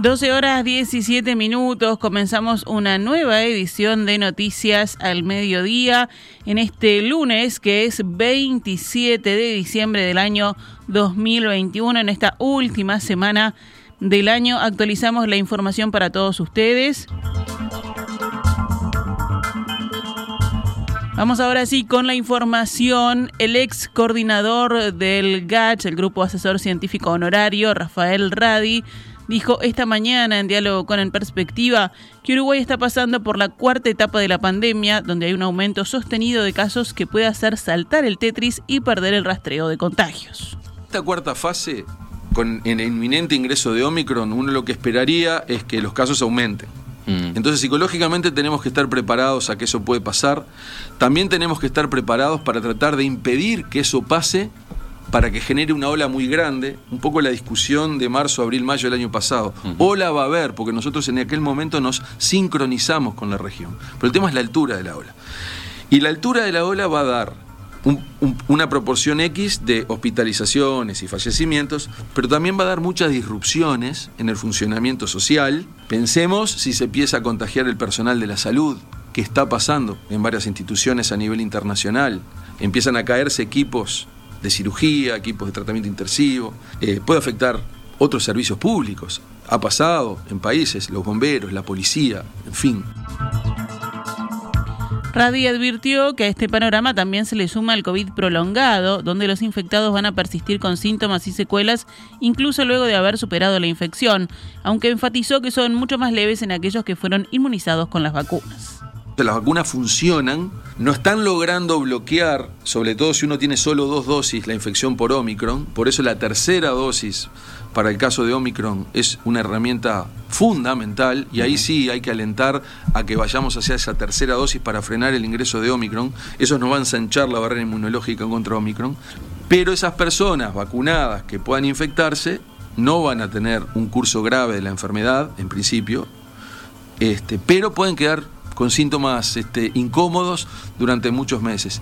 12 horas 17 minutos, comenzamos una nueva edición de Noticias al Mediodía en este lunes que es 27 de diciembre del año 2021. En esta última semana del año actualizamos la información para todos ustedes. Vamos ahora sí con la información. El ex coordinador del GACH, el Grupo Asesor Científico Honorario, Rafael Radi, dijo esta mañana en diálogo con En Perspectiva que Uruguay está pasando por la cuarta etapa de la pandemia, donde hay un aumento sostenido de casos que puede hacer saltar el Tetris y perder el rastreo de contagios. Esta cuarta fase, con el inminente ingreso de Omicron, uno lo que esperaría es que los casos aumenten. Mm. Entonces psicológicamente tenemos que estar preparados a que eso puede pasar. También tenemos que estar preparados para tratar de impedir que eso pase para que genere una ola muy grande, un poco la discusión de marzo, abril, mayo del año pasado. Ola va a haber, porque nosotros en aquel momento nos sincronizamos con la región. Pero el tema es la altura de la ola. Y la altura de la ola va a dar una proporción X de hospitalizaciones y fallecimientos, pero también va a dar muchas disrupciones en el funcionamiento social. Pensemos si se empieza a contagiar el personal de la salud, que está pasando en varias instituciones a nivel internacional. Empiezan a caerse equipos de cirugía, equipos de tratamiento intensivo, eh, puede afectar otros servicios públicos. Ha pasado en países, los bomberos, la policía, en fin. Radi advirtió que a este panorama también se le suma el COVID prolongado, donde los infectados van a persistir con síntomas y secuelas incluso luego de haber superado la infección, aunque enfatizó que son mucho más leves en aquellos que fueron inmunizados con las vacunas las vacunas funcionan, no están logrando bloquear, sobre todo si uno tiene solo dos dosis, la infección por Omicron. Por eso la tercera dosis para el caso de Omicron es una herramienta fundamental y ahí sí hay que alentar a que vayamos hacia esa tercera dosis para frenar el ingreso de Omicron. Eso nos va a ensanchar la barrera inmunológica contra Omicron. Pero esas personas vacunadas que puedan infectarse no van a tener un curso grave de la enfermedad, en principio, este, pero pueden quedar con síntomas este, incómodos durante muchos meses.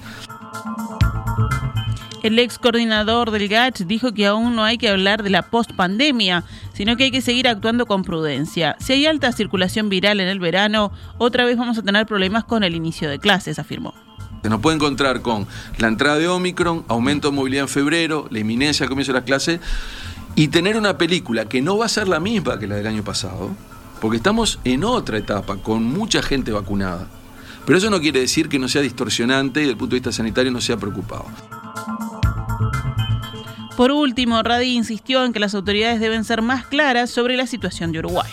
El ex coordinador del GACH dijo que aún no hay que hablar de la post-pandemia, sino que hay que seguir actuando con prudencia. Si hay alta circulación viral en el verano, otra vez vamos a tener problemas con el inicio de clases, afirmó. Se nos puede encontrar con la entrada de Omicron, aumento de movilidad en febrero, la inminencia del comienzo de las clases y tener una película que no va a ser la misma que la del año pasado, porque estamos en otra etapa, con mucha gente vacunada. Pero eso no quiere decir que no sea distorsionante y desde el punto de vista sanitario no sea preocupado. Por último, Radi insistió en que las autoridades deben ser más claras sobre la situación de Uruguay.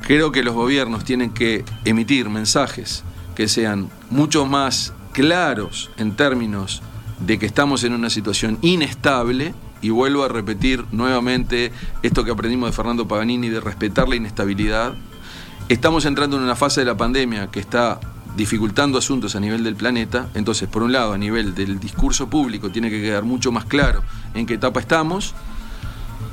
Creo que los gobiernos tienen que emitir mensajes que sean mucho más claros en términos de que estamos en una situación inestable y vuelvo a repetir nuevamente esto que aprendimos de Fernando Paganini de respetar la inestabilidad. Estamos entrando en una fase de la pandemia que está dificultando asuntos a nivel del planeta, entonces por un lado a nivel del discurso público tiene que quedar mucho más claro en qué etapa estamos,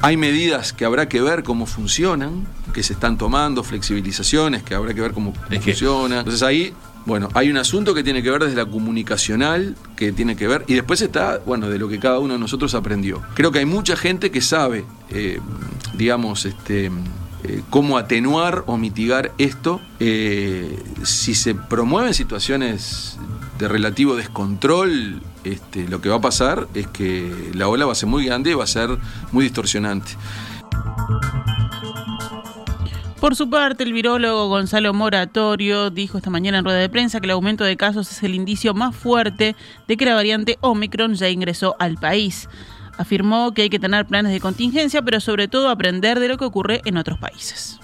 hay medidas que habrá que ver cómo funcionan, que se están tomando, flexibilizaciones que habrá que ver cómo funcionan. Entonces ahí bueno, hay un asunto que tiene que ver desde la comunicacional, que tiene que ver, y después está, bueno, de lo que cada uno de nosotros aprendió. Creo que hay mucha gente que sabe, eh, digamos, este, eh, cómo atenuar o mitigar esto. Eh, si se promueven situaciones de relativo descontrol, este, lo que va a pasar es que la ola va a ser muy grande y va a ser muy distorsionante. Por su parte, el virólogo Gonzalo Moratorio dijo esta mañana en rueda de prensa que el aumento de casos es el indicio más fuerte de que la variante Omicron ya ingresó al país. Afirmó que hay que tener planes de contingencia, pero sobre todo aprender de lo que ocurre en otros países.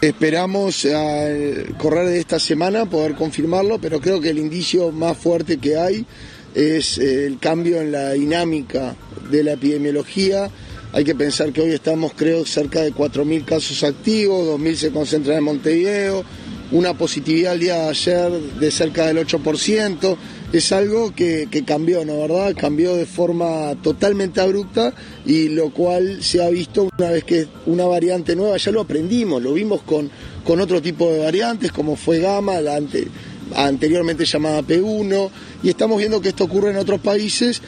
Esperamos al correr de esta semana poder confirmarlo, pero creo que el indicio más fuerte que hay es el cambio en la dinámica de la epidemiología hay que pensar que hoy estamos, creo, cerca de 4.000 casos activos, 2.000 se concentran en Montevideo, una positividad al día de ayer de cerca del 8%. Es algo que, cambió, ¿no verdad? Cambió de forma totalmente abrupta y lo cual se ha visto una vez que una variante nueva, ya lo aprendimos, lo vimos con, con otro tipo de variantes como fue Gamma, la anteriormente llamada P1, y estamos viendo que esto ocurre en otros países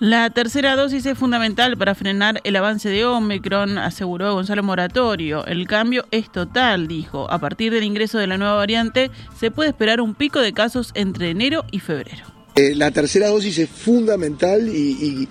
La tercera dosis es fundamental para frenar el avance de Omicron, aseguró Gonzalo Moratorio. El cambio es total, dijo. A partir del ingreso de la nueva variante, se puede esperar un pico de casos entre enero y febrero. Eh, la tercera dosis es fundamental y,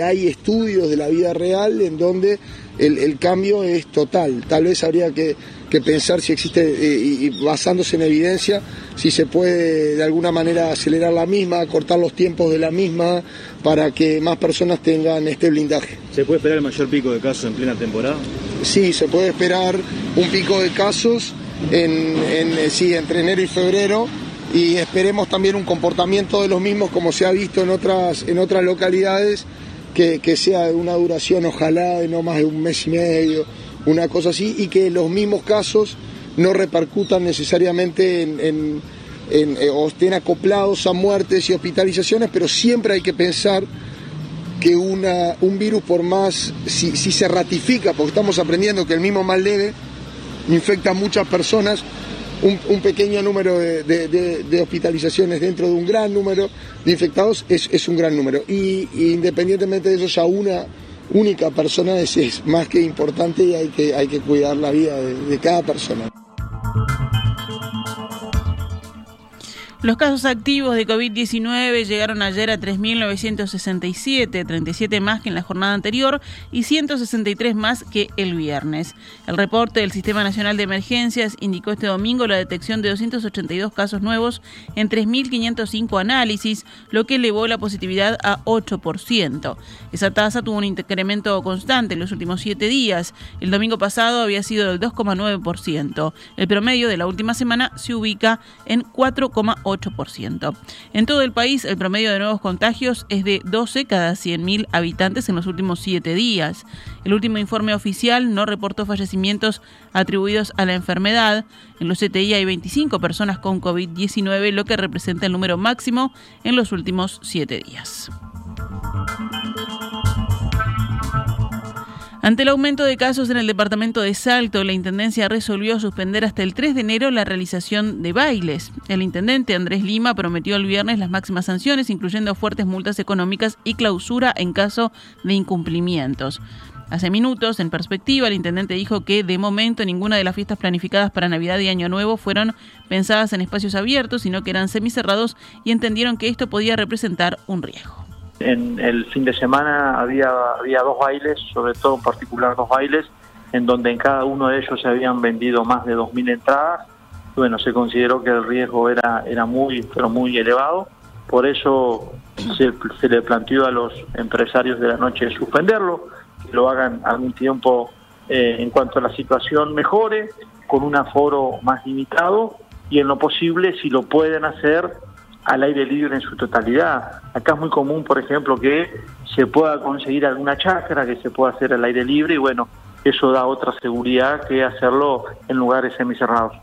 hay estudios de la vida real en donde el cambio es total. Tal vez habría que que pensar si existe, eh, y basándose en evidencia, si se puede de alguna manera acelerar la misma, cortar los tiempos de la misma, para que más personas tengan este blindaje. ¿Se puede esperar el mayor pico de casos en plena temporada? Sí, se puede esperar un pico de casos en, eh, sí, entre enero y febrero y esperemos también un comportamiento de los mismos como se ha visto en otras, en otras localidades, que, que sea de una duración ojalá de no más de un mes y medio una cosa así, y que los mismos casos no repercutan necesariamente en, eh, o estén acoplados a muertes y hospitalizaciones, pero siempre hay que pensar que una, un virus por más, si, se ratifica, porque estamos aprendiendo que el mismo mal leve infecta a muchas personas, un, pequeño número de, hospitalizaciones dentro de un gran número de infectados es, un gran número. Y, y, independientemente de eso, ya una única persona es, más que importante y hay que, hay que cuidar la vida de cada persona. Los casos activos de COVID-19 llegaron ayer a 3.967, 37 más que en la jornada anterior y 163 más que el viernes. El reporte del Sistema Nacional de Emergencias indicó este domingo la detección de 282 casos nuevos en 3.505 análisis, lo que elevó la positividad a 8%. Esa tasa tuvo un incremento constante en los últimos siete días. El domingo pasado había sido del 2,9%. El promedio de la última semana se ubica en 4,8%. En todo el país, el promedio de nuevos contagios es de 12 cada 100.000 habitantes en los últimos siete días. El último informe oficial no reportó fallecimientos atribuidos a la enfermedad. En los CTI hay 25 personas con COVID-19, lo que representa el número máximo en los últimos siete días. Ante el aumento de casos en el departamento de Salto, la Intendencia resolvió suspender hasta el 3 de enero la realización de bailes. El intendente Andrés Lima prometió el viernes las máximas sanciones, incluyendo fuertes multas económicas y clausura en caso de incumplimientos. Hace minutos, en perspectiva, el intendente dijo que de momento ninguna de las fiestas planificadas para Navidad y Año Nuevo fueron pensadas en espacios abiertos, sino que eran semicerrados y entendieron que esto podía representar un riesgo. En el fin de semana había, había dos bailes, sobre todo en particular dos bailes, en donde en cada uno de ellos se habían vendido más de 2.000 entradas. Bueno, se consideró que el riesgo era, era muy, pero muy elevado. Por eso se, le planteó a los empresarios de la noche suspenderlo, que lo hagan algún tiempo eh, en cuanto a la situación mejore, con un aforo más limitado y en lo posible, si lo pueden hacer, al aire libre en su totalidad. Acá es muy común, por ejemplo, que se pueda conseguir alguna chacra, que se pueda hacer al aire libre y bueno, eso da otra seguridad que hacerlo en lugares semicerrados.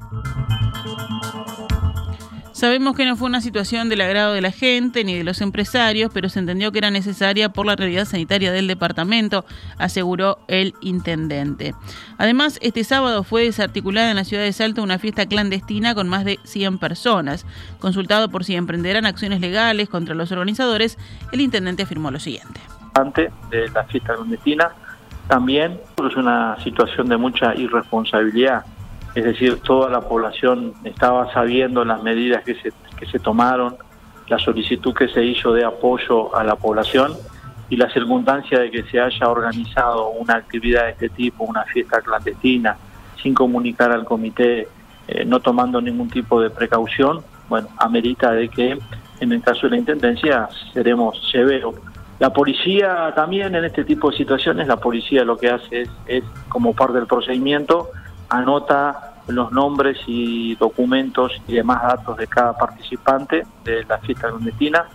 Sabemos que no fue una situación del agrado de la gente ni de los empresarios, pero se entendió que era necesaria por la realidad sanitaria del departamento, aseguró el intendente. Además, este sábado fue desarticulada en la ciudad de Salto una fiesta clandestina con más de 100 personas. Consultado por si emprenderán acciones legales contra los organizadores, el intendente afirmó lo siguiente. Antes de la fiesta clandestina, también es una situación de mucha irresponsabilidad es decir, toda la población estaba sabiendo las medidas que se, que se tomaron, la solicitud que se hizo de apoyo a la población y la circunstancia de que se haya organizado una actividad de este tipo, una fiesta clandestina, sin comunicar al comité, eh, no tomando ningún tipo de precaución, bueno, amerita de que en el caso de la Intendencia seremos severos. La policía también en este tipo de situaciones, la policía lo que hace es, es como parte del procedimiento, anota los nombres y documentos y demás datos de cada participante de la fiesta clandestina.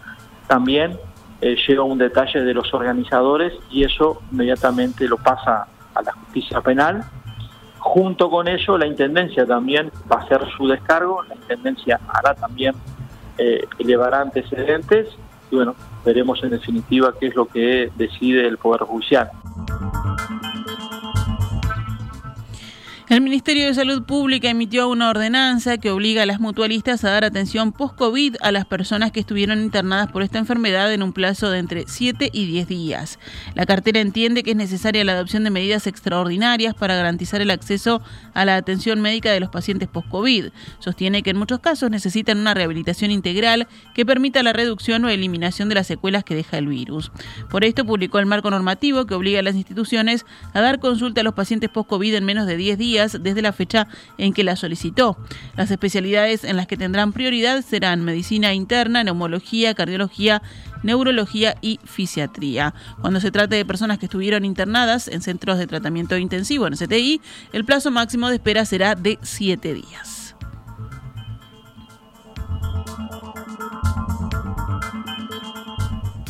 También eh, llega un detalle de los organizadores y eso inmediatamente lo pasa a la justicia penal. Junto con eso, la Intendencia también va a hacer su descargo, la Intendencia hará también, eh, elevará antecedentes y bueno, veremos en definitiva qué es lo que decide el Poder Judicial. El Ministerio de Salud Pública emitió una ordenanza que obliga a las mutualistas a dar atención post-COVID a las personas que estuvieron internadas por esta enfermedad en un plazo de entre 7 y 10 días. La cartera entiende que es necesaria la adopción de medidas extraordinarias para garantizar el acceso a la atención médica de los pacientes post-COVID. Sostiene que en muchos casos necesitan una rehabilitación integral que permita la reducción o eliminación de las secuelas que deja el virus. Por esto publicó el marco normativo que obliga a las instituciones a dar consulta a los pacientes post-COVID en menos de 10 días desde la fecha en que la solicitó. Las especialidades en las que tendrán prioridad serán medicina interna, neumología, cardiología, neurología y fisiatría. Cuando se trate de personas que estuvieron internadas en centros de tratamiento intensivo en CTI, el plazo máximo de espera será de 7 días.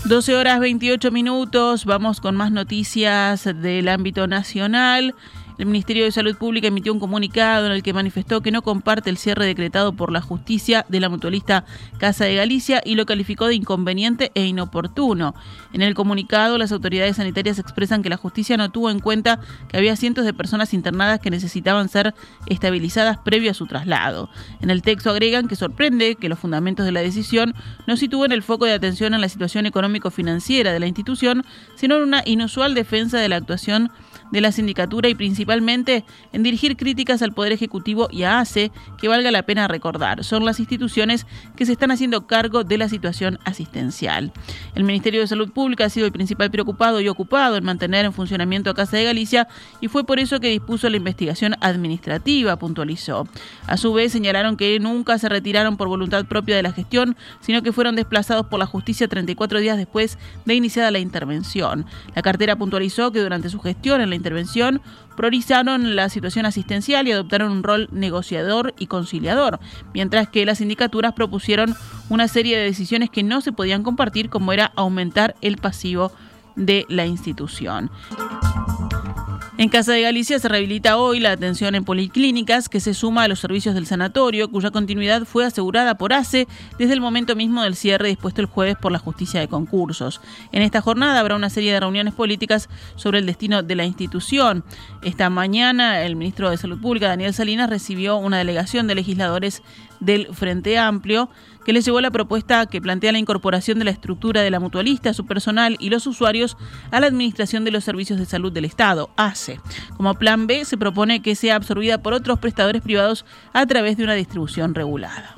12 horas 28 minutos, vamos con más noticias del ámbito nacional. El Ministerio de Salud Pública emitió un comunicado en el que manifestó que no comparte el cierre decretado por la justicia de la mutualista Casa de Galicia y lo calificó de inconveniente e inoportuno. En el comunicado, las autoridades sanitarias expresan que la justicia no tuvo en cuenta que había cientos de personas internadas que necesitaban ser estabilizadas previo a su traslado. En el texto agregan que sorprende que los fundamentos de la decisión no sitúen el foco de atención en la situación económico-financiera de la institución, sino en una inusual defensa de la actuación de la sindicatura y principalmente en dirigir críticas al Poder Ejecutivo y a ACE, que valga la pena recordar. Son las instituciones que se están haciendo cargo de la situación asistencial. El Ministerio de Salud Pública ha sido el principal preocupado y ocupado en mantener en funcionamiento a Casa de Galicia y fue por eso que dispuso la investigación administrativa, puntualizó. A su vez señalaron que nunca se retiraron por voluntad propia de la gestión, sino que fueron desplazados por la justicia 34 días después de iniciada la intervención. La cartera puntualizó que durante su gestión en la intervención, priorizaron la situación asistencial y adoptaron un rol negociador y conciliador, mientras que las sindicaturas propusieron una serie de decisiones que no se podían compartir, como era aumentar el pasivo de la institución. En Casa de Galicia se rehabilita hoy la atención en policlínicas que se suma a los servicios del sanatorio, cuya continuidad fue asegurada por ACE desde el momento mismo del cierre dispuesto el jueves por la justicia de concursos. En esta jornada habrá una serie de reuniones políticas sobre el destino de la institución. Esta mañana el ministro de Salud Pública, Daniel Salinas, recibió una delegación de legisladores del Frente Amplio que les llevó la propuesta que plantea la incorporación de la estructura de la mutualista, su personal y los usuarios a la Administración de los Servicios de Salud del Estado, ACE. Como plan B, se propone que sea absorbida por otros prestadores privados a través de una distribución regulada.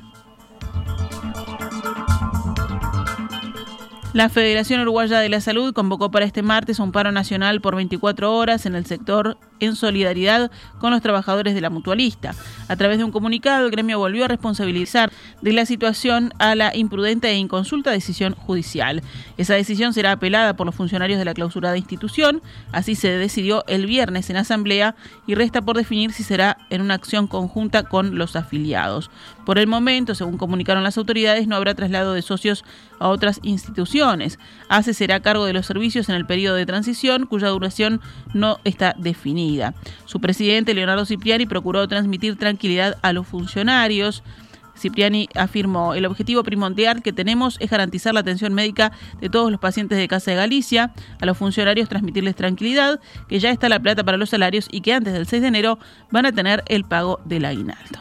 La Federación Uruguaya de la Salud convocó para este martes un paro nacional por 24 horas en el sector en solidaridad con los trabajadores de la mutualista. A través de un comunicado, el gremio volvió a responsabilizar de la situación a la imprudente e inconsulta decisión judicial. Esa decisión será apelada por los funcionarios de la clausurada institución, así se decidió el viernes en asamblea y resta por definir si será en una acción conjunta con los afiliados. Por el momento, según comunicaron las autoridades, no habrá traslado de socios a otras instituciones. ACE será cargo de los servicios en el periodo de transición, cuya duración no está definida. Su presidente, Leonardo Cipriani, procuró transmitir tranquilidad a los funcionarios. Cipriani afirmó, el objetivo primordial que tenemos es garantizar la atención médica de todos los pacientes de Casa de Galicia, a los funcionarios transmitirles tranquilidad, que ya está la plata para los salarios y que antes del 6 de enero van a tener el pago del aguinaldo.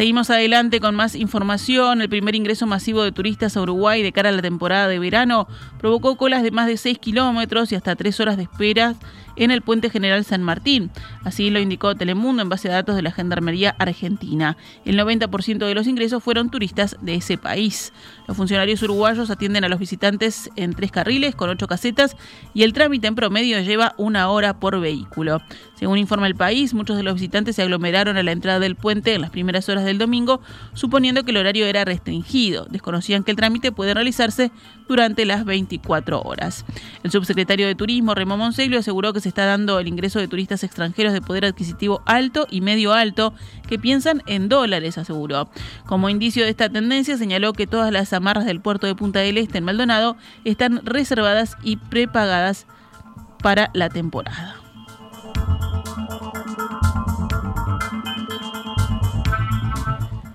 Seguimos adelante con más información. El primer ingreso masivo de turistas a Uruguay de cara a la temporada de verano provocó colas de más de 6 kilómetros y hasta 3 horas de espera en el Puente General San Martín. Así lo indicó Telemundo en base a datos de la Gendarmería Argentina. El 90% de los ingresos fueron turistas de ese país. Los funcionarios uruguayos atienden a los visitantes en tres carriles con ocho casetas y el trámite en promedio lleva una hora por vehículo. Según informa el país, muchos de los visitantes se aglomeraron a la entrada del puente en las primeras horas del domingo, suponiendo que el horario era restringido. Desconocían que el trámite puede realizarse durante las 24 horas. El subsecretario de Turismo, Remo Monseglio, aseguró que se está dando el ingreso de turistas extranjeros de poder adquisitivo alto y medio alto que piensan en dólares, aseguró. Como indicio de esta tendencia, señaló que todas las amarras del puerto de Punta del Este en Maldonado están reservadas y prepagadas para la temporada.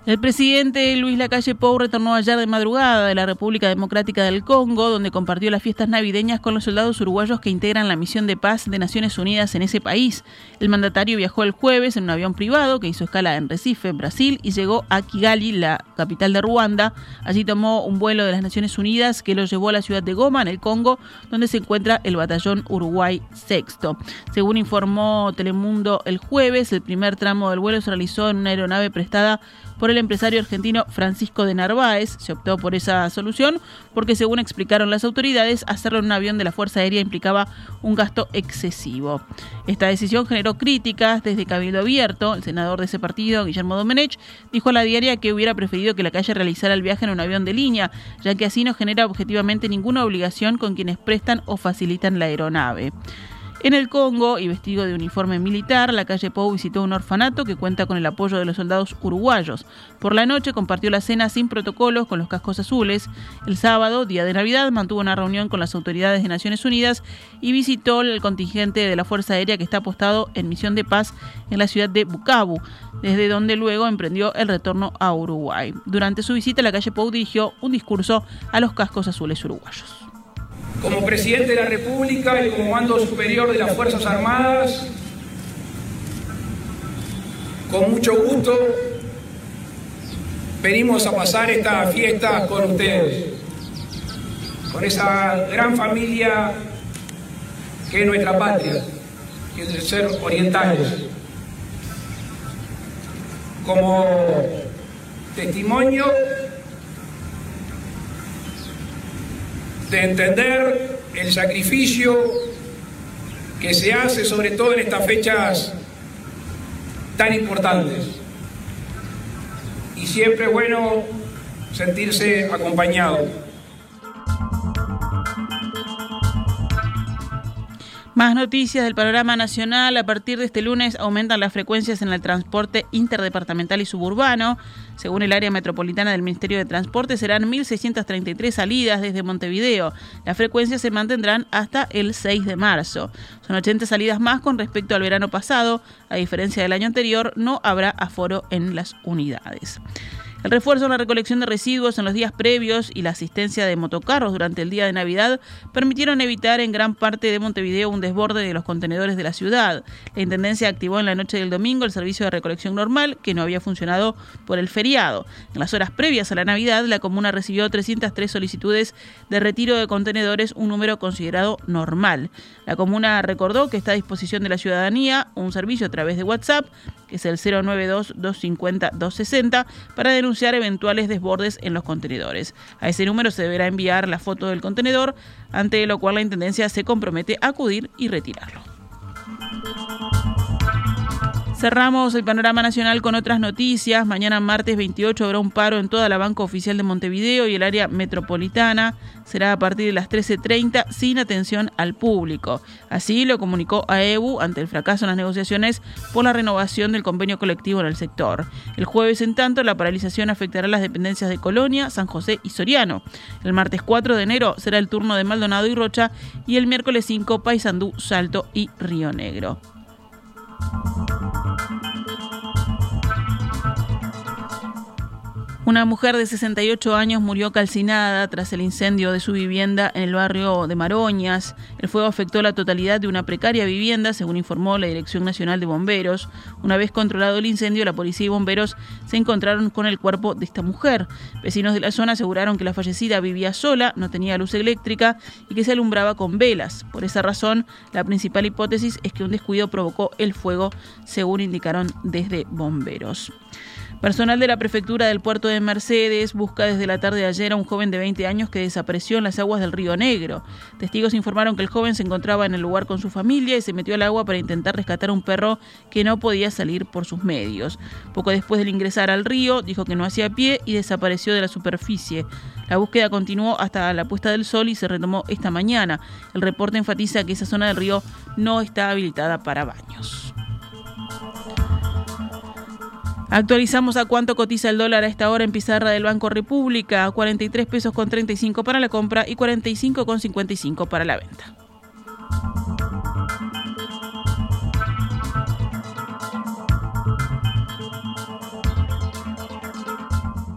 El presidente Luis Lacalle Pou retornó ayer de madrugada de la República Democrática del Congo, donde compartió las fiestas navideñas con los soldados uruguayos que integran la misión de paz de Naciones Unidas en ese país. El mandatario viajó el jueves en un avión privado que hizo escala en Recife, Brasil, y llegó a Kigali, la capital de Ruanda. Allí tomó un vuelo de las Naciones Unidas que lo llevó a la ciudad de Goma, en el Congo, donde se encuentra el batallón Uruguay Sexto. Según informó Telemundo el jueves, el primer tramo del vuelo se realizó en una aeronave prestada por el empresario argentino Francisco de Narváez. Se optó por esa solución porque, según explicaron las autoridades, hacerlo en un avión de la Fuerza Aérea implicaba un gasto excesivo. Esta decisión generó críticas desde Cabildo Abierto. El senador de ese partido, Guillermo Domenech, dijo a la diaria que hubiera preferido que la calle realizara el viaje en un avión de línea, ya que así no genera objetivamente ninguna obligación con quienes prestan o facilitan la aeronave. En el Congo, y vestido de uniforme militar, la calle Pou visitó un orfanato que cuenta con el apoyo de los soldados uruguayos. Por la noche compartió la cena sin protocolos con los cascos azules. El sábado, día de Navidad, mantuvo una reunión con las autoridades de Naciones Unidas y visitó el contingente de la Fuerza Aérea que está apostado en misión de paz en la ciudad de Bukavu, desde donde luego emprendió el retorno a Uruguay. Durante su visita, la calle Pou dirigió un discurso a los cascos azules uruguayos. Como presidente de la República y como mando superior de las Fuerzas Armadas, con mucho gusto venimos a pasar esta fiesta con ustedes, con esa gran familia que es nuestra patria, que es el ser orientales. Como testimonio de entender el sacrificio que se hace sobre todo en estas fechas tan importantes. Y siempre es bueno sentirse acompañado. Más noticias del panorama nacional. A partir de este lunes aumentan las frecuencias en el transporte interdepartamental y suburbano. Según el área metropolitana del Ministerio de Transporte, serán 1.633 salidas desde Montevideo. Las frecuencias se mantendrán hasta el 6 de marzo. Son 80 salidas más con respecto al verano pasado. A diferencia del año anterior, no habrá aforo en las unidades. El refuerzo en la recolección de residuos en los días previos y la asistencia de motocarros durante el día de Navidad permitieron evitar en gran parte de Montevideo un desborde de los contenedores de la ciudad. La Intendencia activó en la noche del domingo el servicio de recolección normal que no había funcionado por el feriado. En las horas previas a la Navidad, la comuna recibió 303 solicitudes de retiro de contenedores, un número considerado normal. La comuna recordó que está a disposición de la ciudadanía un servicio a través de WhatsApp, que es el 092-250-260, para denunciar eventuales desbordes en los contenedores. A ese número se deberá enviar la foto del contenedor, ante lo cual la Intendencia se compromete a acudir y retirarlo. Cerramos el panorama nacional con otras noticias. Mañana martes 28 habrá un paro en toda la banca oficial de Montevideo y el área metropolitana. Será a partir de las 13.30 sin atención al público. Así lo comunicó AEBU ante el fracaso en las negociaciones por la renovación del convenio colectivo en el sector. El jueves, en tanto, la paralización afectará las dependencias de Colonia, San José y Soriano. El martes 4 de enero será el turno de Maldonado y Rocha y el miércoles 5 Paysandú, Salto y Río Negro. Una mujer de 68 años murió calcinada tras el incendio de su vivienda en el barrio de Maroñas. El fuego afectó la totalidad de una precaria vivienda, según informó la Dirección Nacional de Bomberos. Una vez controlado el incendio, la policía y bomberos se encontraron con el cuerpo de esta mujer. Vecinos de la zona aseguraron que la fallecida vivía sola, no tenía luz eléctrica y que se alumbraba con velas. Por esa razón, la principal hipótesis es que un descuido provocó el fuego, según indicaron desde bomberos. Personal de la prefectura del puerto de Mercedes busca desde la tarde de ayer a un joven de 20 años que desapareció en las aguas del río Negro. Testigos informaron que el joven se encontraba en el lugar con su familia y se metió al agua para intentar rescatar a un perro que no podía salir por sus medios. Poco después de ingresar al río, dijo que no hacía pie y desapareció de la superficie. La búsqueda continuó hasta la puesta del sol y se retomó esta mañana. El reporte enfatiza que esa zona del río no está habilitada para baños. Actualizamos a cuánto cotiza el dólar a esta hora en pizarra del Banco República, 43 pesos con 35 para la compra y 45 con 55 para la venta.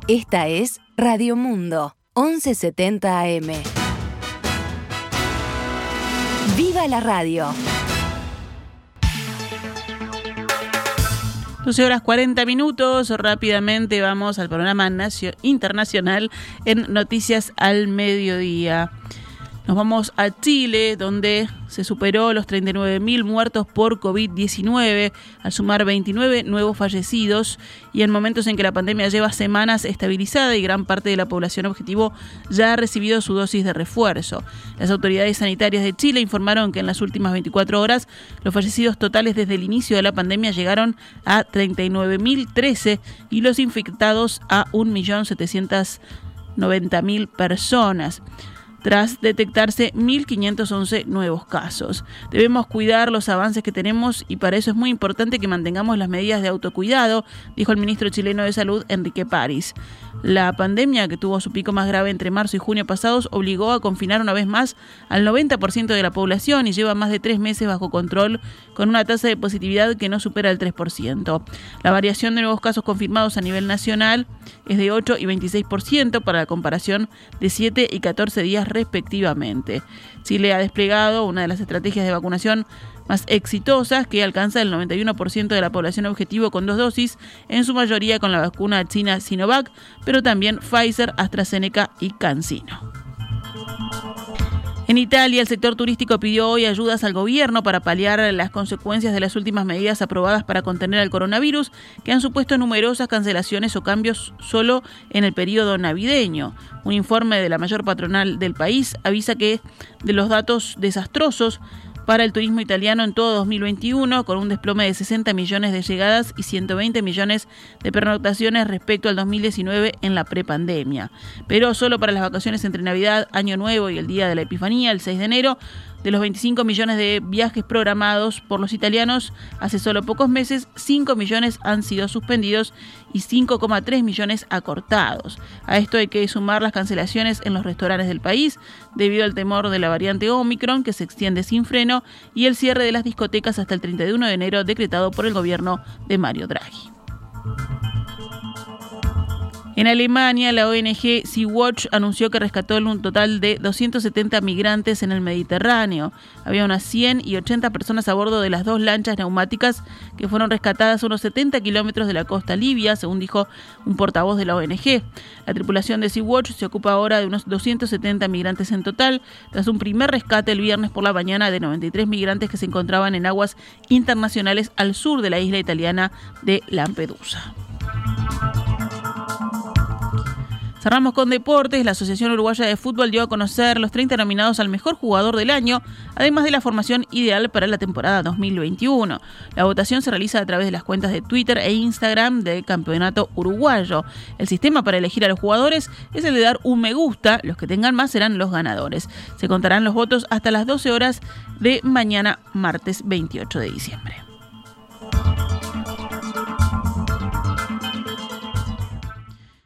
Esta es Radio Mundo, 1170 AM. ¡Viva la radio! 12 horas 40 minutos. Rápidamente vamos al panorama internacional en Noticias al Mediodía. Nos vamos a Chile, donde se superó los 39.000 muertos por COVID-19, al sumar 29 nuevos fallecidos. Y en momentos en que la pandemia lleva semanas estabilizada y gran parte de la población objetivo ya ha recibido su dosis de refuerzo. Las autoridades sanitarias de Chile informaron que en las últimas 24 horas los fallecidos totales desde el inicio de la pandemia llegaron a 39.013 y los infectados a 1.790.000 personas tras detectarse 1.511 nuevos casos. Debemos cuidar los avances que tenemos y para eso es muy importante que mantengamos las medidas de autocuidado, dijo el ministro chileno de Salud, Enrique París. La pandemia, que tuvo su pico más grave entre marzo y junio pasados, obligó a confinar una vez más al 90% de la población y lleva más de tres meses bajo control, con una tasa de positividad que no supera el 3%. La variación de nuevos casos confirmados a nivel nacional es de 8 y 26% para la comparación de 7 y 14 días respectivamente. Chile ha desplegado una de las estrategias de vacunación más exitosas que alcanza el 91% de la población objetivo con dos dosis, en su mayoría con la vacuna china Sinovac, pero también Pfizer, AstraZeneca y CanSino. En Italia, el sector turístico pidió hoy ayudas al gobierno para paliar las consecuencias de las últimas medidas aprobadas para contener el coronavirus, que han supuesto numerosas cancelaciones o cambios solo en el periodo navideño. Un informe de la mayor patronal del país avisa que de los datos desastrosos para el turismo italiano en todo 2021, con un desplome de 60 millones de llegadas y 120 millones de pernoctaciones respecto al 2019 en la prepandemia. Pero solo para las vacaciones entre Navidad, Año Nuevo y el Día de la Epifanía, el 6 de enero, de los 25 millones de viajes programados por los italianos hace solo pocos meses, 5 millones han sido suspendidos y 5,3 millones acortados. A esto hay que sumar las cancelaciones en los restaurantes del país debido al temor de la variante Omicron que se extiende sin freno y el cierre de las discotecas hasta el 31 de enero decretado por el gobierno de Mario Draghi. En Alemania, la ONG Sea-Watch anunció que rescató un total de 270 migrantes en el Mediterráneo. Había unas 100 y 80 personas a bordo de las dos lanchas neumáticas que fueron rescatadas a unos 70 kilómetros de la costa libia, según dijo un portavoz de la ONG. La tripulación de Sea-Watch se ocupa ahora de unos 270 migrantes en total, tras un primer rescate el viernes por la mañana de 93 migrantes que se encontraban en aguas internacionales al sur de la isla italiana de Lampedusa. Cerramos con deportes. La Asociación Uruguaya de Fútbol dio a conocer los 30 nominados al mejor jugador del año, además de la formación ideal para la temporada 2021. La votación se realiza a través de las cuentas de Twitter e Instagram del Campeonato Uruguayo. El sistema para elegir a los jugadores es el de dar un me gusta. Los que tengan más serán los ganadores. Se contarán los votos hasta las 12 horas de mañana, martes 28 de diciembre.